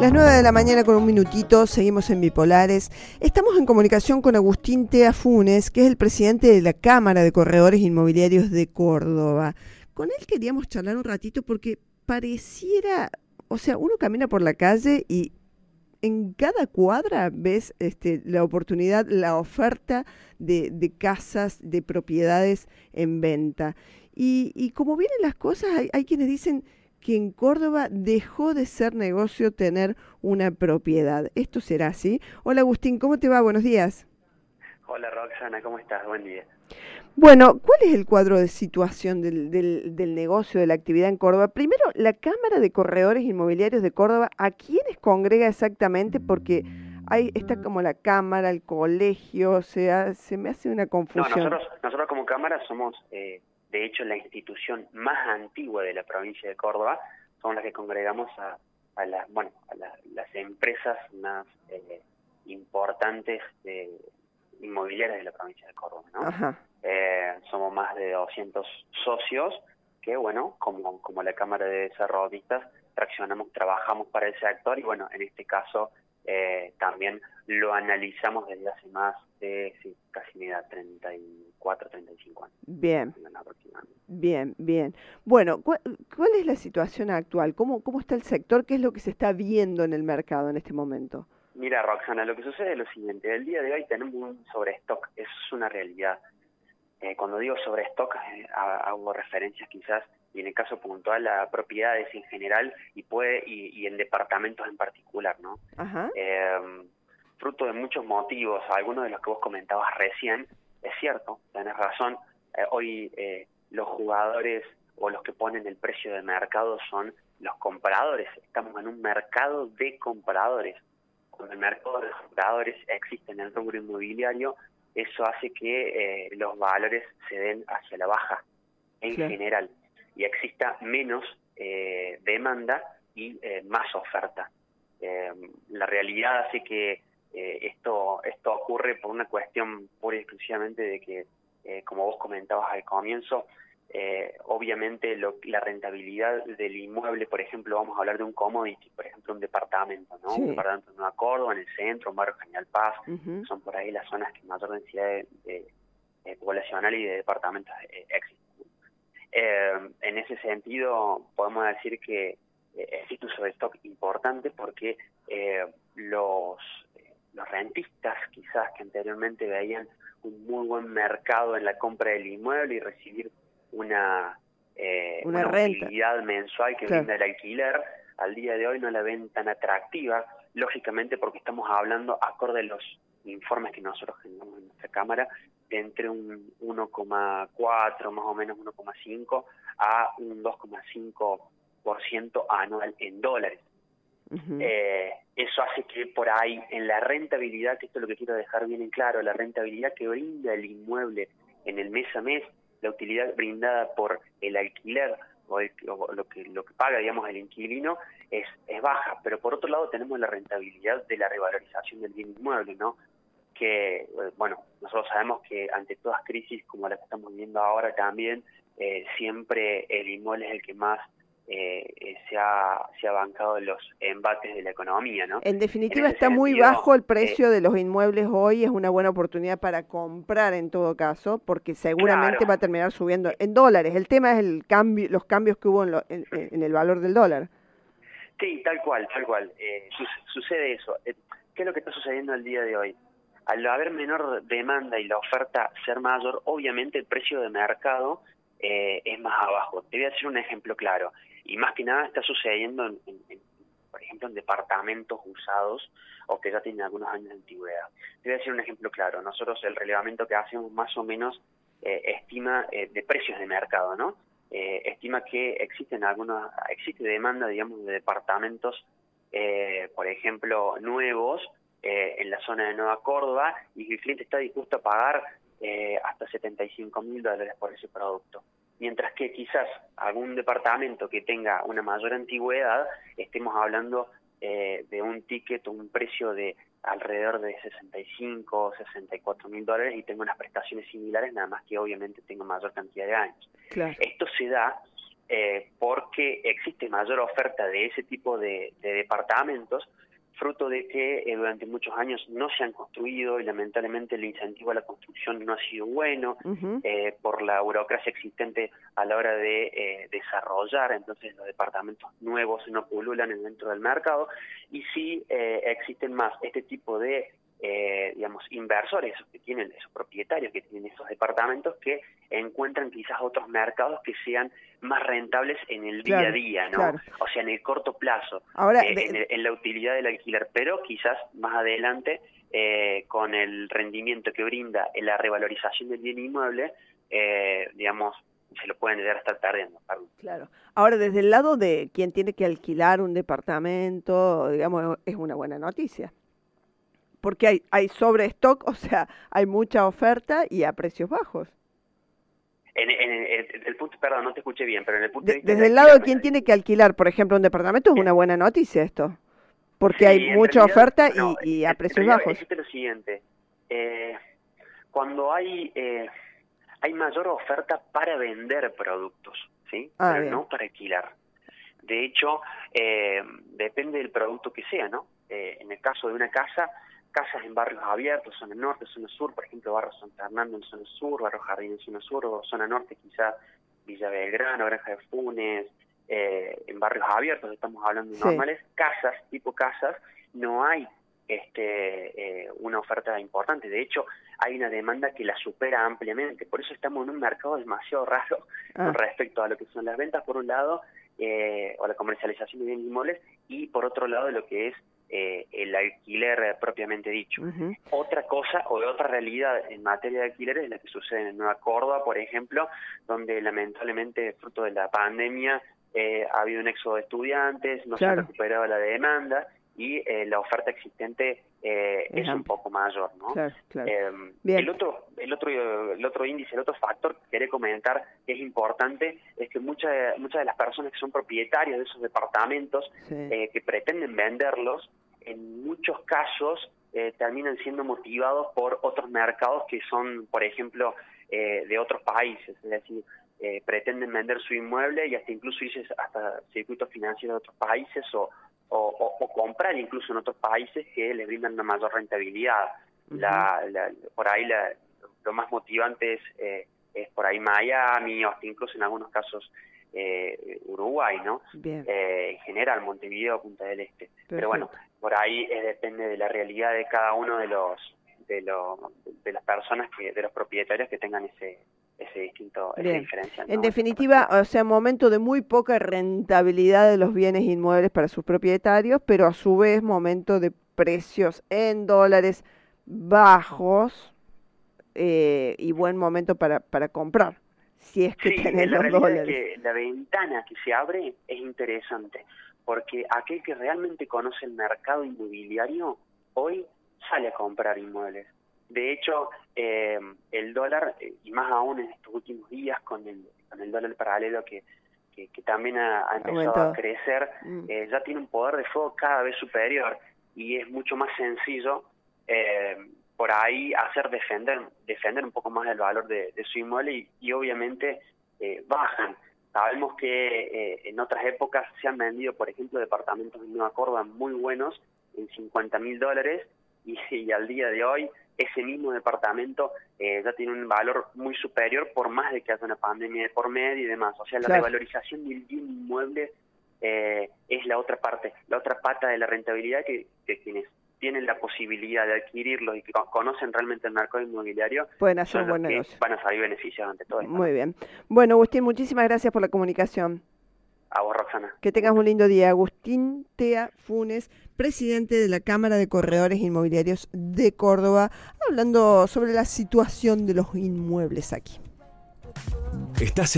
Las 9 de la mañana con un minutito, seguimos en Bipolares. Estamos en comunicación con Agustín Tea Funes, que es el presidente de la Cámara de Corredores Inmobiliarios de Córdoba. Con él queríamos charlar un ratito porque pareciera, o sea, uno camina por la calle y en cada cuadra ves este, la oportunidad, la oferta de, casas, de propiedades en venta. Y, y como vienen las cosas, hay, hay quienes dicen que en Córdoba dejó de ser negocio tener una propiedad. ¿Esto será así? Hola Agustín, ¿cómo te va? Buenos días. Hola Roxana, ¿cómo estás? Buen día. Bueno, ¿cuál es el cuadro de situación del, del, del, negocio, de la actividad en Córdoba? Primero, la Cámara de Corredores Inmobiliarios de Córdoba, ¿a quiénes congrega exactamente? Porque ahí está como la Cámara, el colegio, o sea, se me hace una confusión. No, nosotros, nosotros como Cámara somos eh, de hecho la institución más antigua de la provincia de Córdoba, son las que congregamos a, a las bueno a la, las empresas más eh, importantes de, inmobiliarias de la provincia de Córdoba, ¿no? Eh, somos más de 200 socios que, bueno, como, como la Cámara de Desarrollistas, traccionamos, trabajamos para el sector y, bueno, en este caso eh, también lo analizamos desde hace más de sí, casi mi edad, 34, 35 años. Bien. Bien, bien. Bueno, ¿cuál, ¿cuál, es la situación actual? ¿Cómo, ¿Cómo está el sector? ¿Qué es lo que se está viendo en el mercado en este momento? Mira, Roxana, lo que sucede es lo siguiente. El día de hoy tenemos un sobrestock, eso es una realidad. Eh, cuando digo sobrestock, eh, hago referencias quizás, y en el caso puntual, a propiedades en general y puede y, y en departamentos en particular, ¿no? Ajá. Eh, fruto de muchos motivos, algunos de los que vos comentabas recién, es cierto, tenés razón, eh, hoy eh, los jugadores o los que ponen el precio de mercado son los compradores, estamos en un mercado de compradores. Cuando el mercado de compradores existe en el rubro inmobiliario, eso hace que eh, los valores se den hacia la baja en general y exista menos eh, demanda y eh, más oferta. la realidad hace que esto, esto ocurre por una cuestión pura y exclusivamente de que, como vos comentabas al comienzo, eh, obviamente lo, la rentabilidad del inmueble, por ejemplo, vamos a hablar de un commodity, por ejemplo, un departamento, ¿no? Sí. Un departamento en Nueva Córdoba, en el centro, un barrio General Paz, Uh -huh. son por ahí las zonas que mayor densidad de, de, de poblacional y de departamentos eh, existen. Eh, en ese sentido, podemos decir que eh, existe un sobrestock importante porque eh, los, los rentistas, quizás que anteriormente veían un muy buen mercado en la compra del inmueble y recibir una, eh, una, una utilidad mensual que claro. brinda el alquiler, al día de hoy no la ven tan atractiva, lógicamente porque estamos hablando, acorde a los informes que nosotros generamos en nuestra Cámara, de entre un 1,4, más o menos 1,5, a un 2,5% anual en dólares. Uh -huh. eh, eso hace que por ahí, en la rentabilidad, que esto es lo que quiero dejar bien en claro, la rentabilidad que brinda el inmueble en el mes a mes, la utilidad brindada por el alquiler o, el, o lo que lo que paga digamos el inquilino es, es baja pero por otro lado tenemos la rentabilidad de la revalorización del bien inmueble no que bueno nosotros sabemos que ante todas crisis como la que estamos viviendo ahora también eh, siempre el inmueble es el que más eh, se, ha, se ha bancado los embates de la economía, ¿no? En definitiva en está sentido, muy bajo el precio eh, de los inmuebles hoy, es una buena oportunidad para comprar en todo caso, porque seguramente claro. va a terminar subiendo en dólares. El tema es el cambio, los cambios que hubo en, lo, en, en el valor del dólar. Sí, tal cual, tal cual. Eh, su sucede eso. Eh, ¿Qué es lo que está sucediendo el día de hoy? Al haber menor demanda y la oferta ser mayor, obviamente el precio de mercado eh, es más abajo. Te voy a un ejemplo claro y más que nada está sucediendo, en, por ejemplo, en departamentos usados o que ya tienen algunos años de antigüedad. Te voy a un ejemplo claro. Nosotros el relevamiento que hacemos más o menos eh, estima eh, de precios de mercado, ¿no? Eh, estima que existen algunos, existe demanda, digamos, de departamentos, eh, por ejemplo, nuevos eh, en la zona de Nueva Córdoba y que el cliente está dispuesto a pagar hasta 75 mil dólares por ese producto mientras que quizás algún departamento que tenga una mayor antigüedad, estemos hablando eh, de un ticket o un precio de alrededor de 65 o 64 mil dólares y tenga unas prestaciones similares, nada más que obviamente tenga mayor cantidad de años. Claro. Esto se da eh, porque existe mayor oferta de ese tipo de, departamentos, fruto de que eh, durante muchos años no se han construido y lamentablemente el incentivo a la construcción no ha sido bueno eh, por la burocracia existente a la hora de desarrollar, entonces los departamentos nuevos no pululan dentro del mercado y sí existen más este tipo de eh, digamos, inversores, esos que tienen, esos propietarios que tienen esos departamentos, que encuentran quizás otros mercados que sean más rentables en el día a día, ¿no? O sea, en el corto plazo, Ahora, eh, en, la utilidad del alquiler, pero quizás más adelante, eh, con el rendimiento que brinda en la revalorización del bien inmueble, digamos, se lo pueden llegar a estar perdiendo. Claro. Ahora, desde el lado de quien tiene que alquilar un departamento, digamos, es una buena noticia porque hay, hay sobre stock, o sea, hay mucha oferta y a precios bajos. En, el punto, perdón, no te escuché bien, pero en el punto Desde el lado de quien tiene que alquilar, por ejemplo, un departamento, es una buena noticia esto, porque hay mucha oferta y, a precios bajos. Lo siguiente, eh, cuando hay eh, hay mayor oferta para vender productos, ¿sí? Ah, pero no para alquilar. De hecho, eh, depende del producto que sea, ¿no? en el caso de una casa, casas en barrios abiertos, zona norte, zona sur, por ejemplo, Barrio San Fernando en zona sur, Barrio Jardín en zona sur, o zona norte quizá Villa Belgrano, Granja de Funes, eh, en barrios abiertos, estamos hablando de normales, casas, tipo casas, no hay este eh, una oferta importante. De hecho, hay una demanda que la supera ampliamente. Por eso estamos en un mercado demasiado raro con ah. respecto a lo que son las ventas, por un lado, eh, o la comercialización de bienes inmuebles, y por otro lado, lo que es eh, el alquiler propiamente dicho. Otra cosa o otra realidad en materia de alquiler es la que sucede en Nueva Córdoba, por ejemplo, donde lamentablemente, fruto de la pandemia, eh, ha habido un éxodo de estudiantes, no se ha recuperado la demanda y eh, la oferta existente eh, es un poco mayor, ¿no? Em, el otro, el otro, el otro índice, el otro factor que quería comentar que es importante es que muchas, muchas de las personas que son propietarios de esos departamentos eh, que pretenden venderlos, en muchos casos terminan siendo motivados por otros mercados que son, por ejemplo, de otros países, es decir, pretenden vender su inmueble y hasta incluso dices hasta circuitos financieros de otros países o, o, comprar incluso en otros países que les brindan una mayor rentabilidad. la, por ahí lo más motivante es, eh, es por ahí Miami o hasta incluso en algunos casos eh, Uruguay, ¿no? Eh, en general Montevideo, Punta del Este. Pero bueno, por ahí depende de la realidad de cada uno de los de, los, de las personas que de los propietarios que tengan ese ese distinto, esa diferencia. En definitiva, o sea, momento de muy poca rentabilidad de los bienes inmuebles para sus propietarios, pero a su vez momento de precios en dólares bajos eh, y buen momento para, para comprar, si es que sí, los dólares. que la ventana que se abre es interesante, porque aquel que realmente conoce el mercado inmobiliario hoy sale a comprar inmuebles de hecho, eh, el dólar, eh, y más aún en estos últimos días con el, con el dólar paralelo que, que, también ha, empezado a crecer, mm. eh, ya tiene un poder de fuego cada vez superior y es mucho más sencillo por ahí hacer defender defender un poco más el valor de, su inmueble y, obviamente bajan. Sabemos que en otras épocas se han vendido, por ejemplo, departamentos en Nueva Córdoba muy buenos en 50 mil dólares y, al día de hoy ese mismo departamento eh, ya tiene un valor muy superior por más de que haya una pandemia de por medio y demás. O sea, la revalorización del bien inmueble eh, es la otra parte, la otra pata de la rentabilidad que, quienes tienen la posibilidad de adquirirlo y que conocen realmente el mercado inmobiliario pueden hacer un buen negocio. Van a salir beneficiados ante todo Muy bien. Bueno, Agustín, muchísimas gracias por la comunicación. A vos, Roxana. Que tengas un lindo día. Agustín Tea Funes, presidente de la Cámara de Corredores Inmobiliarios de Córdoba, hablando sobre la situación de los inmuebles aquí. Estás